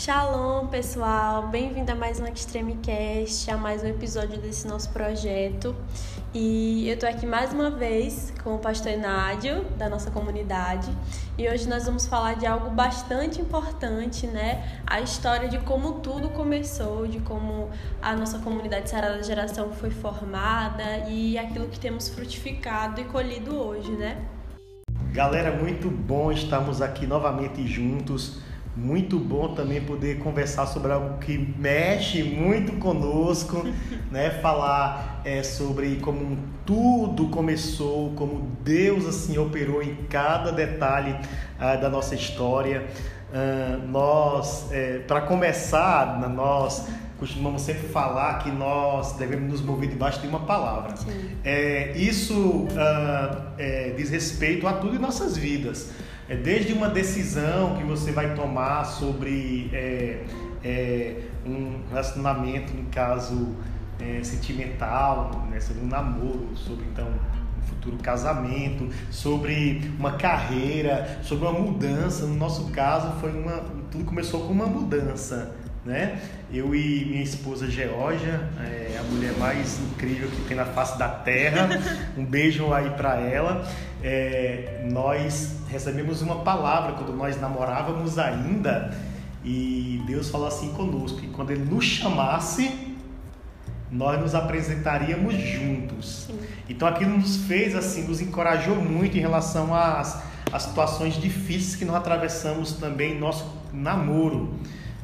Shalom, pessoal! Bem-vindo a mais um Extremecast, a mais um episódio desse nosso projeto. E eu tô aqui mais uma vez com o pastor Nádio, da nossa comunidade. E hoje nós vamos falar de algo bastante importante, né? A história de como tudo começou, de como a nossa comunidade Sarada Geração foi formada e aquilo que temos frutificado e colhido hoje, né? Galera, muito bom estarmos aqui novamente juntos muito bom também poder conversar sobre algo que mexe muito conosco, né? Falar é, sobre como tudo começou, como Deus assim operou em cada detalhe ah, da nossa história. Ah, nós, é, para começar, nós costumamos sempre falar que nós devemos nos mover debaixo de uma palavra. É, isso ah, é, diz respeito a tudo em nossas vidas. É desde uma decisão que você vai tomar sobre é, é, um relacionamento, no caso é, sentimental, né, sobre um namoro, sobre então um futuro casamento, sobre uma carreira, sobre uma mudança. No nosso caso, foi uma, tudo começou com uma mudança né? Eu e minha esposa Georgia, é, a mulher mais incrível que tem na face da terra, um beijo aí para ela. É, nós recebemos uma palavra quando nós namorávamos ainda e Deus falou assim conosco que quando Ele nos chamasse, nós nos apresentaríamos juntos. Sim. Então aquilo nos fez assim, nos encorajou muito em relação às, às situações difíceis que nós atravessamos também em nosso namoro.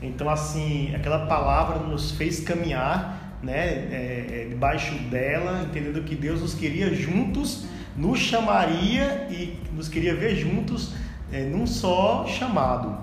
Então, assim, aquela palavra nos fez caminhar né, é, é, debaixo dela, entendendo que Deus nos queria juntos, nos chamaria e nos queria ver juntos é, num só chamado.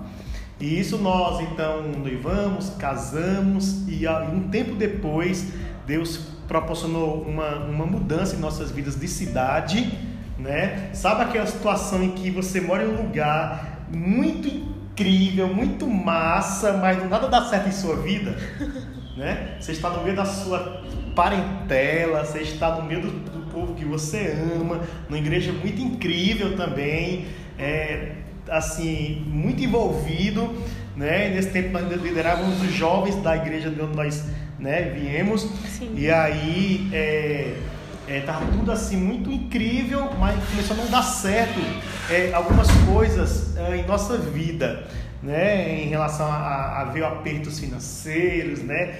E isso nós então noivamos, casamos e um tempo depois Deus proporcionou uma, uma mudança em nossas vidas de cidade, né? Sabe aquela situação em que você mora em um lugar muito incrível, muito massa, mas nada dá certo em sua vida, né? Você está no meio da sua parentela, você está no meio do, do povo que você ama, numa igreja muito incrível também, é, assim, muito envolvido, né? Nesse tempo nós liderávamos os jovens da igreja de onde nós né, viemos, Sim. e aí é, é, tava tudo assim muito incrível, mas começou a não dar certo é, algumas coisas é, em nossa vida, né? Em relação a, a ver apertos financeiros, né?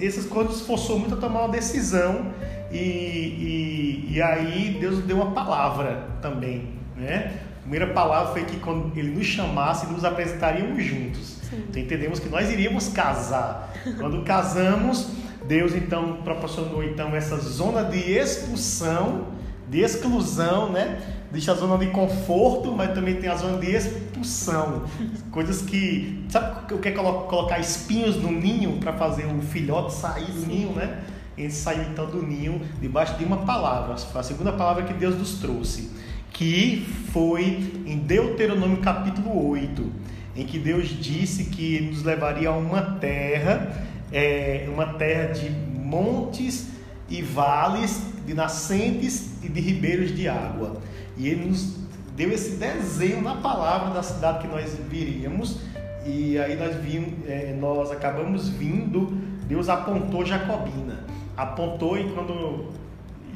Essas coisas forçou muito a tomar uma decisão e, e, e aí Deus deu uma palavra também, né? A primeira palavra foi que quando Ele nos chamasse, nos apresentaríamos juntos. Então entendemos que nós iríamos casar. Quando casamos Deus então proporcionou então essa zona de expulsão, de exclusão, né? Deixa a zona de conforto, mas também tem a zona de expulsão. Coisas que. Sabe o que é colocar espinhos no ninho para fazer o filhote sair do Sim. ninho, né? Ele saiu então do ninho debaixo de uma palavra, a segunda palavra que Deus nos trouxe, que foi em Deuteronômio capítulo 8, em que Deus disse que nos levaria a uma terra é uma terra de montes e vales, de nascentes e de ribeiros de água. E ele nos deu esse desenho na palavra da cidade que nós viríamos. E aí nós vimos, é, nós acabamos vindo, Deus apontou Jacobina. Apontou e quando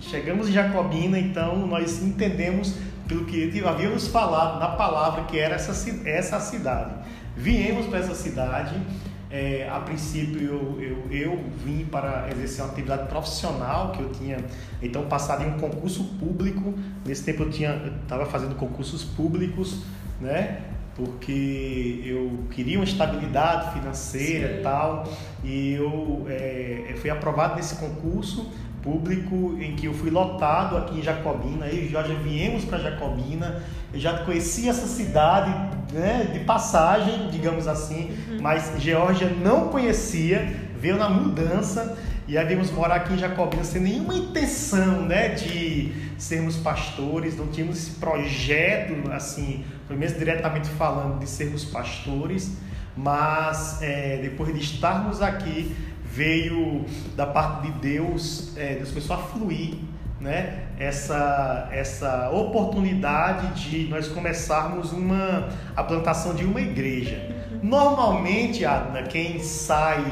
chegamos em Jacobina, então nós entendemos pelo que nos falado na palavra que era essa, essa cidade. Viemos para essa cidade é, a princípio eu, eu, eu, vim para exercer uma atividade profissional que eu tinha então passado em um concurso público. Nesse tempo eu tinha estava fazendo concursos públicos, né? Porque eu queria uma estabilidade financeira Sim. e tal. E eu é, fui aprovado nesse concurso público em que eu fui lotado aqui em Jacobina. Eu e Jorge viemos para Jacobina. Eu já conhecia essa cidade né, de passagem, digamos assim, uhum. mas Geórgia não conhecia, veio na mudança e aí viemos morar aqui em Jacobina sem nenhuma intenção né, de sermos pastores, não tínhamos esse projeto, assim, pelo menos diretamente falando, de sermos pastores, mas é, depois de estarmos aqui, veio da parte de Deus, é, Deus começou a fluir né, essa, essa oportunidade de nós começarmos uma, a plantação de uma igreja. Normalmente, Adna, quem sai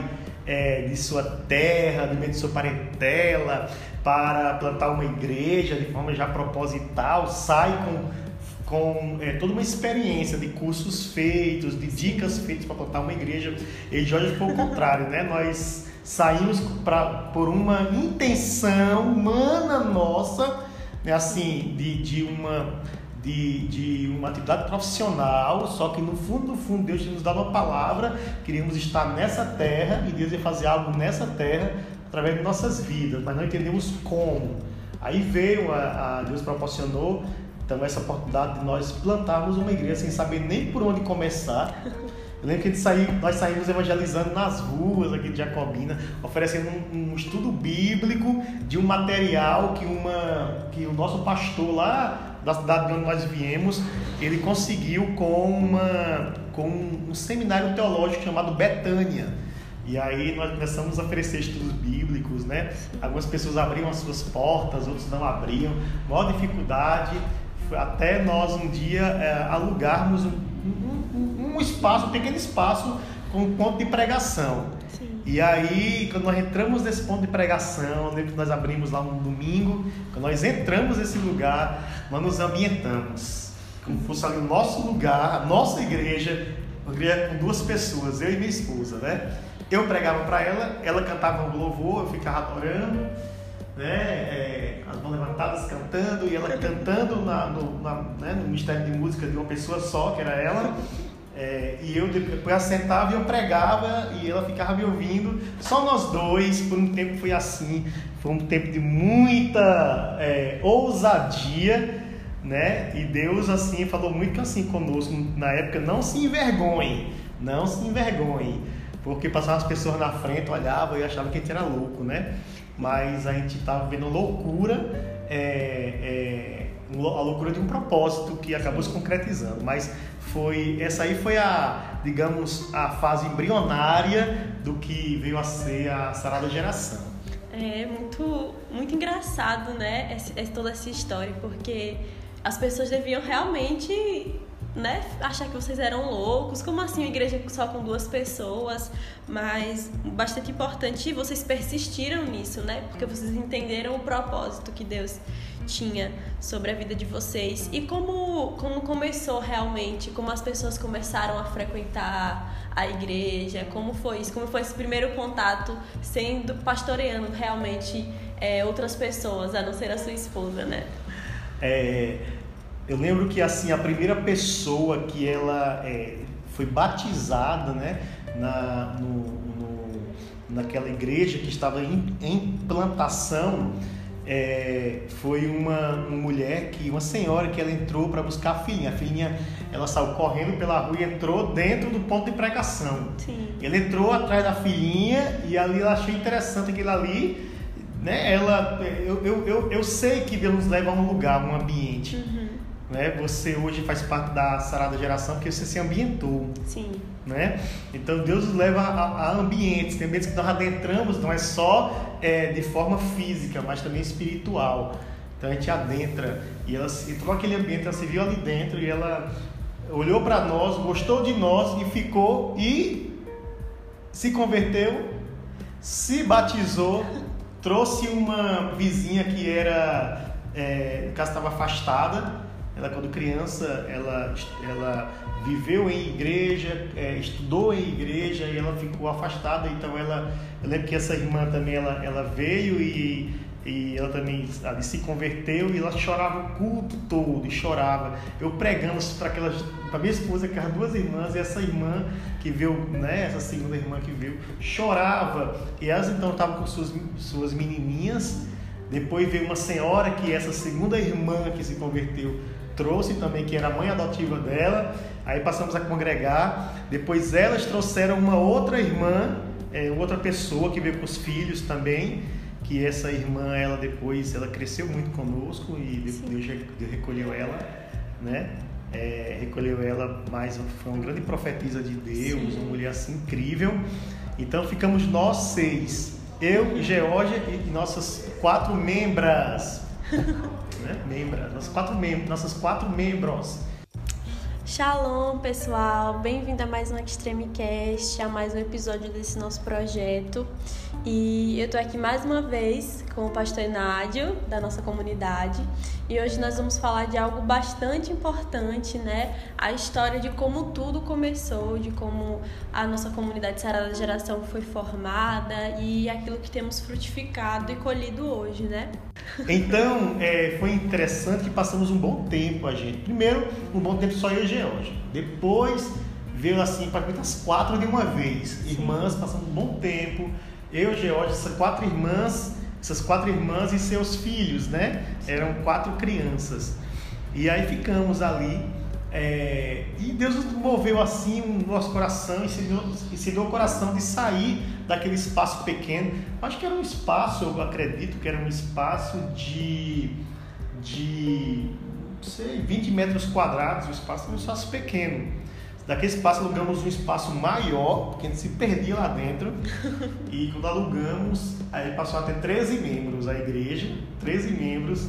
é, de sua terra, do meio de sua parentela, para plantar uma igreja de forma já proposital, sai com com é, toda uma experiência de cursos feitos, de dicas feitas para plantar uma igreja. E Jorge foi o contrário, né? Nós saímos pra, por uma intenção humana nossa, né? assim, de, de uma de, de uma atividade profissional, só que no fundo, no fundo, Deus tinha nos dado uma palavra, queríamos estar nessa terra e Deus ia fazer algo nessa terra através de nossas vidas, mas não entendemos como. Aí veio, a, a Deus proporcionou então essa oportunidade de nós plantarmos uma igreja sem saber nem por onde começar. Eu lembro que nós saímos evangelizando nas ruas aqui de Jacobina, oferecendo um, um, estudo bíblico de um material que, uma, que o nosso pastor lá da cidade de onde nós viemos, ele conseguiu com, uma, com um seminário teológico chamado Betânia. E aí nós começamos a oferecer estudos bíblicos, né? Algumas pessoas abriam as suas portas, outros não abriam. Maior dificuldade até nós um dia é, alugarmos um, um, um, espaço, um pequeno espaço com um ponto de pregação. Sim. E aí, quando nós entramos nesse ponto de pregação, lembro que nós abrimos lá um domingo, quando nós entramos nesse lugar, nós nos ambientamos. Como fosse ali o nosso lugar, a nossa igreja, com duas pessoas, eu e minha esposa, né? Eu pregava para ela, ela cantava um louvor, eu ficava adorando né, é, as mãos levantadas cantando e ela cantando na, no, na, né, no Ministério de Música de uma pessoa só, que era ela. É, e eu depois assentava e eu pregava e ela ficava me ouvindo. Só nós dois, por um tempo foi assim. Foi um tempo de muita é, ousadia, né? E Deus assim falou muito assim conosco na época. Não se envergonhe, não se envergonhe. Porque passavam as pessoas na frente, olhavam e achavam que a gente era louco, né? mas a gente estava vendo loucura, é, é, a loucura de um propósito que acabou se concretizando. Mas foi essa aí foi a, digamos, a fase embrionária do que veio a ser a sarada geração. É muito, muito engraçado, né? Essa, toda essa história, porque as pessoas deviam realmente né, achar que vocês eram loucos. Como assim uma igreja só com duas pessoas? Mas bastante importante vocês persistiram nisso, né? Porque vocês entenderam o propósito que Deus tinha sobre a vida de vocês e como como começou realmente, como as pessoas começaram a frequentar a igreja, como foi isso, como foi esse primeiro contato sendo pastoreando realmente é, outras pessoas, a não ser a sua esposa, né? É, eu lembro que assim a primeira pessoa que ela é, foi batizada, né, na, no, no, naquela igreja que estava em, em plantação, é, foi uma, uma, mulher que uma senhora que ela entrou para buscar a filhinha. A filhinha ela saiu correndo pela rua e entrou dentro do ponto de pregação. Sim. Ela entrou atrás da filhinha e ali ela achou interessante aquilo ali. Né? Ela, eu, eu, eu, eu sei que Deus nos leva a um lugar, a um ambiente. Uhum né? Você hoje faz parte da sarada geração porque você se ambientou. Sim. Né? Então Deus nos leva a, a ambientes. Tem ambientes que nós adentramos, não é só é, de forma física, mas também espiritual. Então a gente adentra e ela entrou naquele ambiente, ela se viu ali dentro e ela olhou para nós, gostou de nós e ficou e se converteu, se batizou, trouxe uma vizinha que era, é, no caso estava afastada, ela quando criança, ela, ela viveu em igreja, é, estudou em igreja e ela ficou afastada. Então ela, eu lembro que essa irmã também ela, ela veio e, e ela também ali, se converteu e ela chorava o culto todo, e chorava. Eu pregando para aquelas, para minha esposa, que as duas irmãs e essa irmã que veio, né, essa segunda irmã que veio, chorava. E elas então estavam com suas suas menininhas. Depois veio uma senhora que essa segunda irmã que se converteu trouxe também, que era a mãe adotiva dela. Aí passamos a congregar. Depois elas trouxeram uma outra irmã, é, outra pessoa que veio com os filhos também. Que essa irmã, ela depois, ela cresceu muito conosco e Deus, Deus recolheu ela, né? É, recolheu ela, mas foi uma grande profetisa de Deus, Sim. uma mulher assim incrível. Então ficamos nós seis, eu, Geórgia e nossas quatro membras né? Membra, nossos quatro membros, nossas quatro membros. Shalom, pessoal! Bem-vindo a mais um Extreme Cast, a mais um episódio desse nosso projeto. E eu tô aqui mais uma vez com o pastor Nádio, da nossa comunidade, e hoje nós vamos falar de algo bastante importante, né? A história de como tudo começou, de como a nossa comunidade Sarada Geração foi formada e aquilo que temos frutificado e colhido hoje, né? Então, é, foi interessante que passamos um bom tempo a gente. Primeiro, um bom tempo só eu e George. Depois, veio assim, praticamente as quatro de uma vez. Irmãs, passamos um bom tempo eu, George, essas quatro irmãs, essas quatro irmãs e seus filhos, né? Eram quatro crianças. E aí ficamos ali. É, e Deus nos moveu assim o nosso coração, ensinou, o coração de sair daquele espaço pequeno. Acho que era um espaço, eu acredito que era um espaço de, de sei, 20 metros quadrados, um espaço, um espaço pequeno. Daquele espaço alugamos um espaço maior, porque a gente se perdia lá dentro. e quando alugamos, aí passou a ter 13 membros a igreja, 13 membros,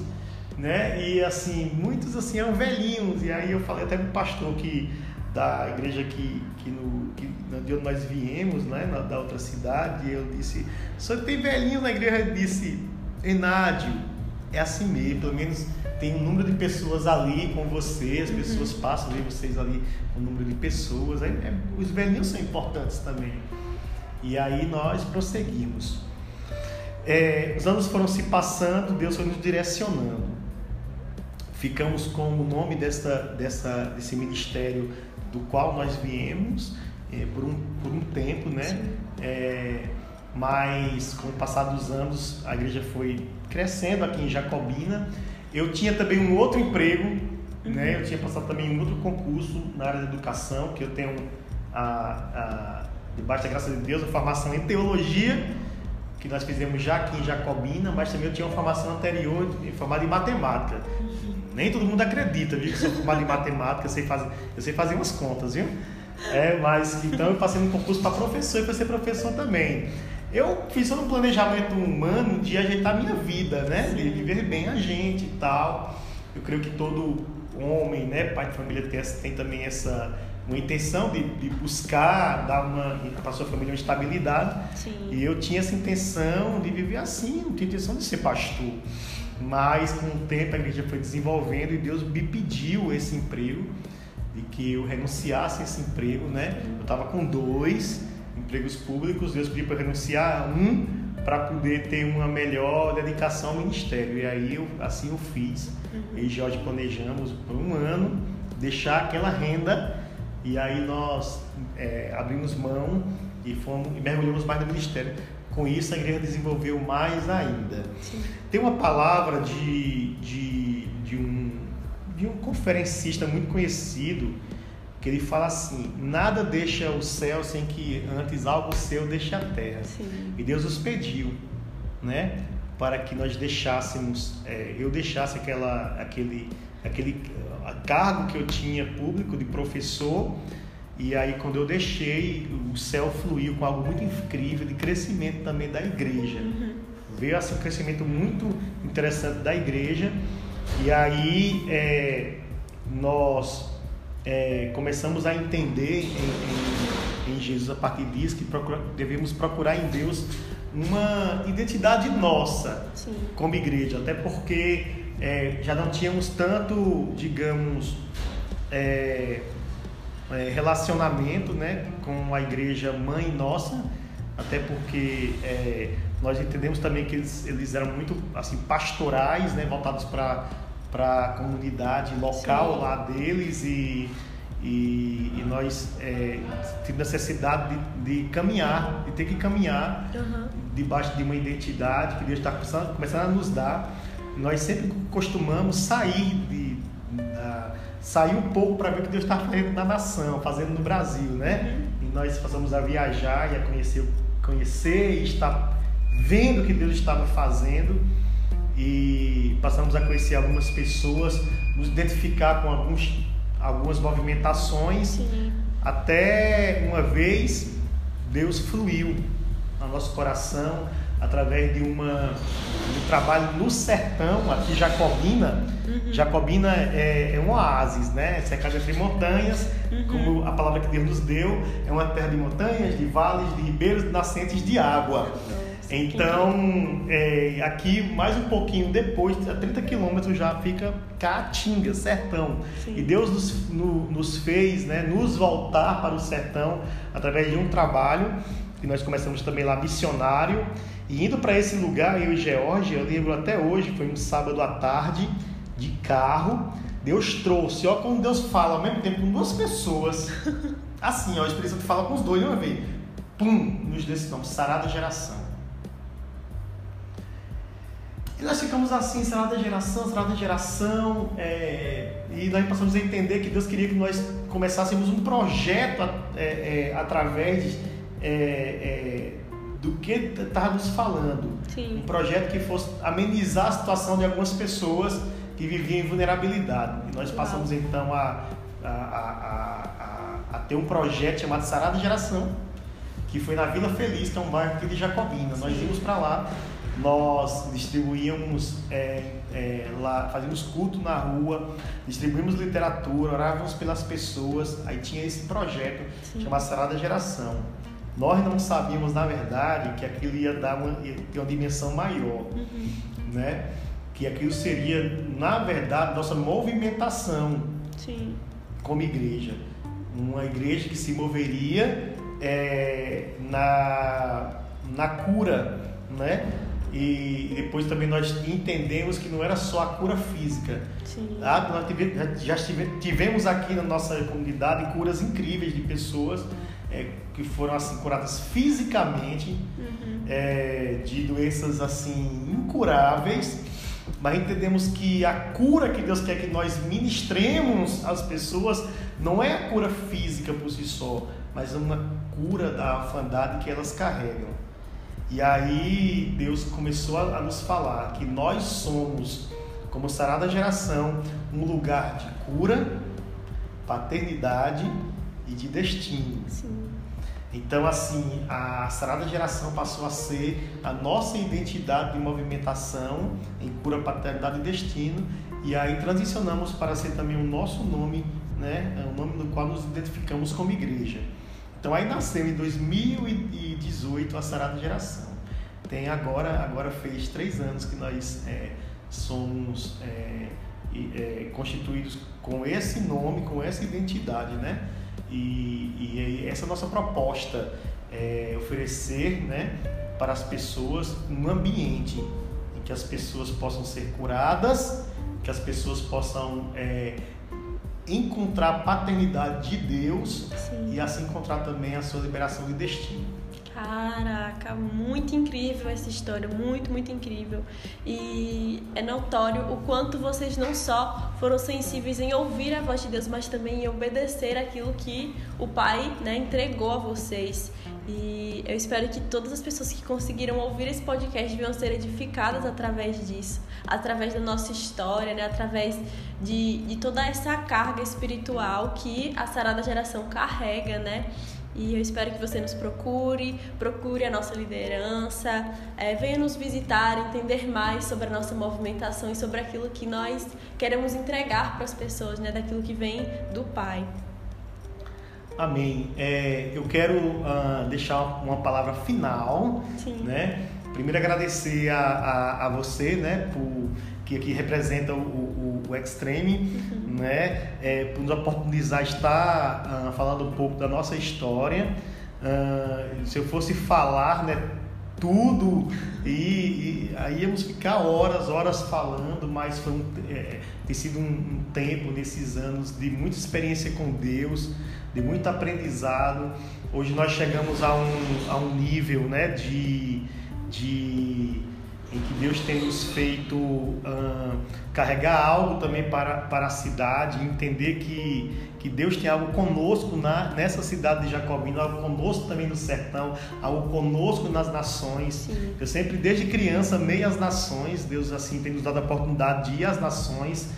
né? E assim, muitos assim eram velhinhos. E aí eu falei até pro pastor que da igreja que, que, no, que de onde nós viemos, né, na, da outra cidade, eu disse, só tem velhinhos na igreja, ele disse, Enádio, é assim mesmo, pelo menos tem um número de pessoas ali com você, as pessoas uhum. passam ver vocês ali com o número de pessoas. Aí, é, os velhinhos são importantes também. E aí nós prosseguimos. É, os anos foram se passando, Deus foi nos direcionando. Ficamos com o nome dessa, dessa, desse ministério do qual nós viemos é, por, um, por um tempo, né? Mas com o passar dos anos a igreja foi crescendo aqui em Jacobina eu tinha também um outro emprego, né? Eu tinha passado também um outro concurso na área da educação, que eu tenho a, a debaixo da graça de Deus, a formação em teologia, que nós fizemos já aqui em Jacobina, mas também eu tinha uma formação anterior formada em matemática. Nem todo mundo acredita, viu, que sou formado em matemática, eu sei fazer, eu sei fazer umas contas, viu? É, mas então eu passei no concurso para professor e para ser professor também. Eu fiz um planejamento humano de ajeitar a minha vida, né? De viver bem a gente e tal. Eu creio que todo homem, né, pai de família tem, tem também essa uma intenção de, de buscar dar uma para sua família uma estabilidade. Sim. E eu tinha essa intenção de viver assim, não tinha intenção de ser pastor. Mas com o tempo a igreja foi desenvolvendo e Deus me pediu esse emprego, de que eu renunciasse a esse emprego, né? Eu estava com dois empregos públicos, Deus pediu para renunciar a um para poder ter uma melhor dedicação ao ministério. E aí eu, assim eu fiz. Uhum. E Jorge planejamos por um ano deixar aquela renda e aí nós é, abrimos mão e fomos e mergulhamos mais no ministério. Com isso a igreja desenvolveu mais ainda. Sim. Tem uma palavra de, de, de, um, de um conferencista muito conhecido que ele fala assim: nada deixa o céu sem que antes algo seu deixe a terra. Sim. E Deus nos pediu, né, para que nós deixássemos, é, eu deixasse aquela, aquele, aquele cargo que eu tinha público de professor. E aí quando eu deixei, o céu fluiu com algo muito incrível de crescimento também da igreja. Uhum. Veio assim um crescimento muito interessante da igreja. E aí é, nós é, começamos a entender em, em, em, Jesus a partir disso que procura, devemos procurar em Deus uma identidade nossa Sim. como igreja, até porque é, já não tínhamos tanto, digamos, é, é relacionamento né, com a igreja mãe nossa, até porque é, nós entendemos também que eles, eles eram muito assim pastorais, né, voltados para para a comunidade local Sim. lá deles e, e, e nós é, tivemos necessidade de, de, caminhar, de ter que caminhar uhum. debaixo de uma identidade que Deus está começando, começando a nos dar. Nós sempre costumamos sair de, sair um pouco para ver o que Deus está fazendo na nação, fazendo no Brasil, né? Uhum. E nós passamos a viajar e a conhecer, conhecer e estar vendo o que Deus estava fazendo e passamos a conhecer algumas pessoas, nos identificar com alguns, algumas movimentações, Sim. até uma vez Deus fluiu no nosso coração através de uma um trabalho no sertão, aqui Jacobina. Uhum. Jacobina é, é um oásis, né? Cercado entre montanhas, uhum. como a palavra que Deus nos deu, é uma terra de montanhas, de vales, de ribeiros, de nascentes de água. Então, é, aqui mais um pouquinho depois, a 30 quilômetros já fica Caatinga, sertão. Sim. E Deus nos, no, nos fez né, nos voltar para o sertão através de um trabalho que nós começamos também lá missionário. E indo para esse lugar, eu e George, eu lembro até hoje, foi um sábado à tarde, de carro. Deus trouxe, ó, como Deus fala ao mesmo tempo com duas pessoas. Assim, ó, a Espírito Santo fala com os dois de uma vez. Pum, nos desse nome, sarada geração. E nós ficamos assim, sarada geração, sarada geração, é, e nós passamos a entender que Deus queria que nós começássemos um projeto é, é, através é, é, do que estava nos falando. Sim. Um projeto que fosse amenizar a situação de algumas pessoas que viviam em vulnerabilidade. E nós passamos então a, a, a, a, ter um projeto chamado Sarada Geração, que foi na Vila Feliz, que é um bairro aqui de Jacobina. Sim. Nós íamos para lá nós distribuíamos é, é, lá, fazíamos culto na rua, distribuímos literatura, orávamos pelas pessoas, aí tinha esse projeto Sim. chamado Sarada Geração. Nós não sabíamos, na verdade, que aquilo ia dar uma, ia ter uma dimensão maior, uhum. né? Que aquilo seria, na verdade, nossa movimentação Sim. como igreja. Uma igreja que se moveria é, na, na cura, né? E depois também nós entendemos que não era só a cura física. Sim. Tá? Nós tivemos, já tivemos aqui na nossa comunidade curas incríveis de pessoas é, que foram assim curadas fisicamente uhum. é, de doenças assim incuráveis. Mas entendemos que a cura que Deus quer que nós ministremos às pessoas não é a cura física por si só, mas é uma cura da orfandade que elas carregam. E aí Deus começou a, nos falar que nós somos, como Sarada Geração, um lugar de cura, paternidade e de destino. Sim. Então, assim, a Sarada Geração passou a ser a nossa identidade de movimentação em cura, paternidade e destino. E aí transicionamos para ser também o nosso nome, né? É o nome no qual nos identificamos como igreja. Então aí nasceu em 2018 a Sarada Geração. Tem agora, agora fez três anos que nós é, somos é, é, constituídos com esse nome, com essa identidade, né? E, e essa nossa proposta é oferecer, né, para as pessoas um ambiente em que as pessoas possam ser curadas, que as pessoas possam é, encontrar a paternidade de Deus Sim. e assim encontrar também a sua liberação de destino. Caraca, muito incrível essa história, muito, muito incrível. E é notório o quanto vocês não só foram sensíveis em ouvir a voz de Deus, mas também em obedecer aquilo que o Pai né, entregou a vocês. E eu espero que todas as pessoas que conseguiram ouvir esse podcast venham ser edificadas através disso, através da nossa história, né? através de, de toda essa carga espiritual que a Sarada Geração carrega, né? E eu espero que você nos procure, procure a nossa liderança, é, venha nos visitar, entender mais sobre a nossa movimentação e sobre aquilo que nós queremos entregar para as pessoas, né, daquilo que vem do Pai. Amém. É, eu quero uh, deixar uma palavra final, Sim. né? Primeiro agradecer a, a, a você, né, por que aqui representa o, o, o Extreme, uhum. né? É, por nos oportunizar estar uh, falando um pouco da nossa história. Uh, se eu fosse falar, né, tudo e, e, aí íamos ficar horas, horas falando, mas foi um, é, tem sido um, um, tempo nesses anos de muita experiência com Deus, de muito aprendizado. Hoje nós chegamos a um, a um nível, né, de, de em que Deus tem nos feito uh, carregar algo também para, para a cidade, entender que, que Deus tem algo conosco na, nessa cidade de Jacobina, algo conosco também no sertão, algo conosco nas nações. Sim. Eu sempre, desde criança, amei as nações, Deus assim tem nos dado a oportunidade de ir às nações.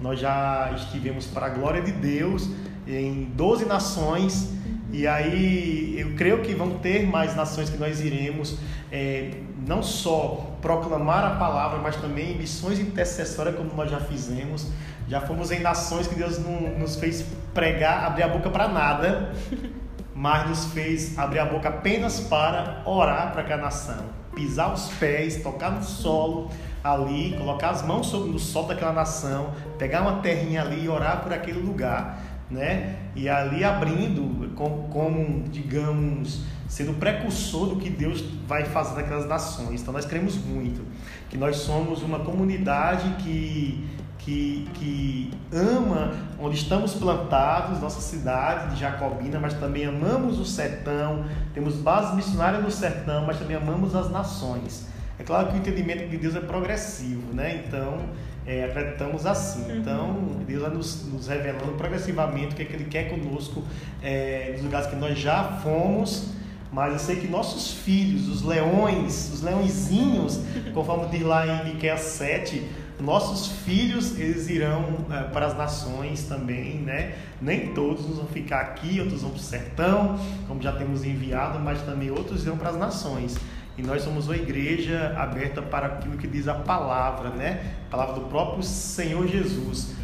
Nós já estivemos para a glória de Deus em 12 nações. E aí eu creio que vão ter mais nações que nós iremos. É, não só proclamar a palavra, mas também missões intercessórias, como nós já fizemos. Já fomos em nações que Deus não, nos fez pregar, abrir a boca para nada, mas nos fez abrir a boca apenas para orar para aquela nação, pisar os pés, tocar no solo ali, colocar as mãos sobre no solo daquela nação, pegar uma terrinha ali e orar por aquele lugar, né? E ali abrindo como, como digamos sendo precursor do que Deus vai fazer naquelas nações. Então nós cremos muito que nós somos uma comunidade que que, que ama onde estamos plantados, nossa cidade de Jacobina, mas também amamos o sertão, temos bases missionárias no sertão, mas também amamos as nações. É claro que o entendimento de Deus é progressivo, né? Então, é, acreditamos assim. Uhum. Então, Deus vai nos, nos, revelando progressivamente o que, é que Ele quer conosco é, nos lugares que nós já fomos mas eu sei que nossos filhos, os leões, os leõezinhos, conforme diz lá em Miqueias 7, nossos filhos eles irão é, para as nações também, né? Nem todos vão ficar aqui, outros vão para o sertão, como já temos enviado, mas também outros irão para as nações. E nós somos uma igreja aberta para aquilo que diz a palavra, né? A palavra do próprio Senhor Jesus.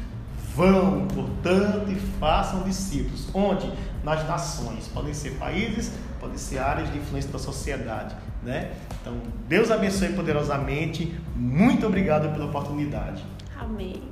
Vão, portanto, e façam discípulos. Onde? Nas nações. Podem ser países, podem ser áreas de influência da sociedade. Né? Então, Deus abençoe poderosamente. Muito obrigado pela oportunidade. Amém.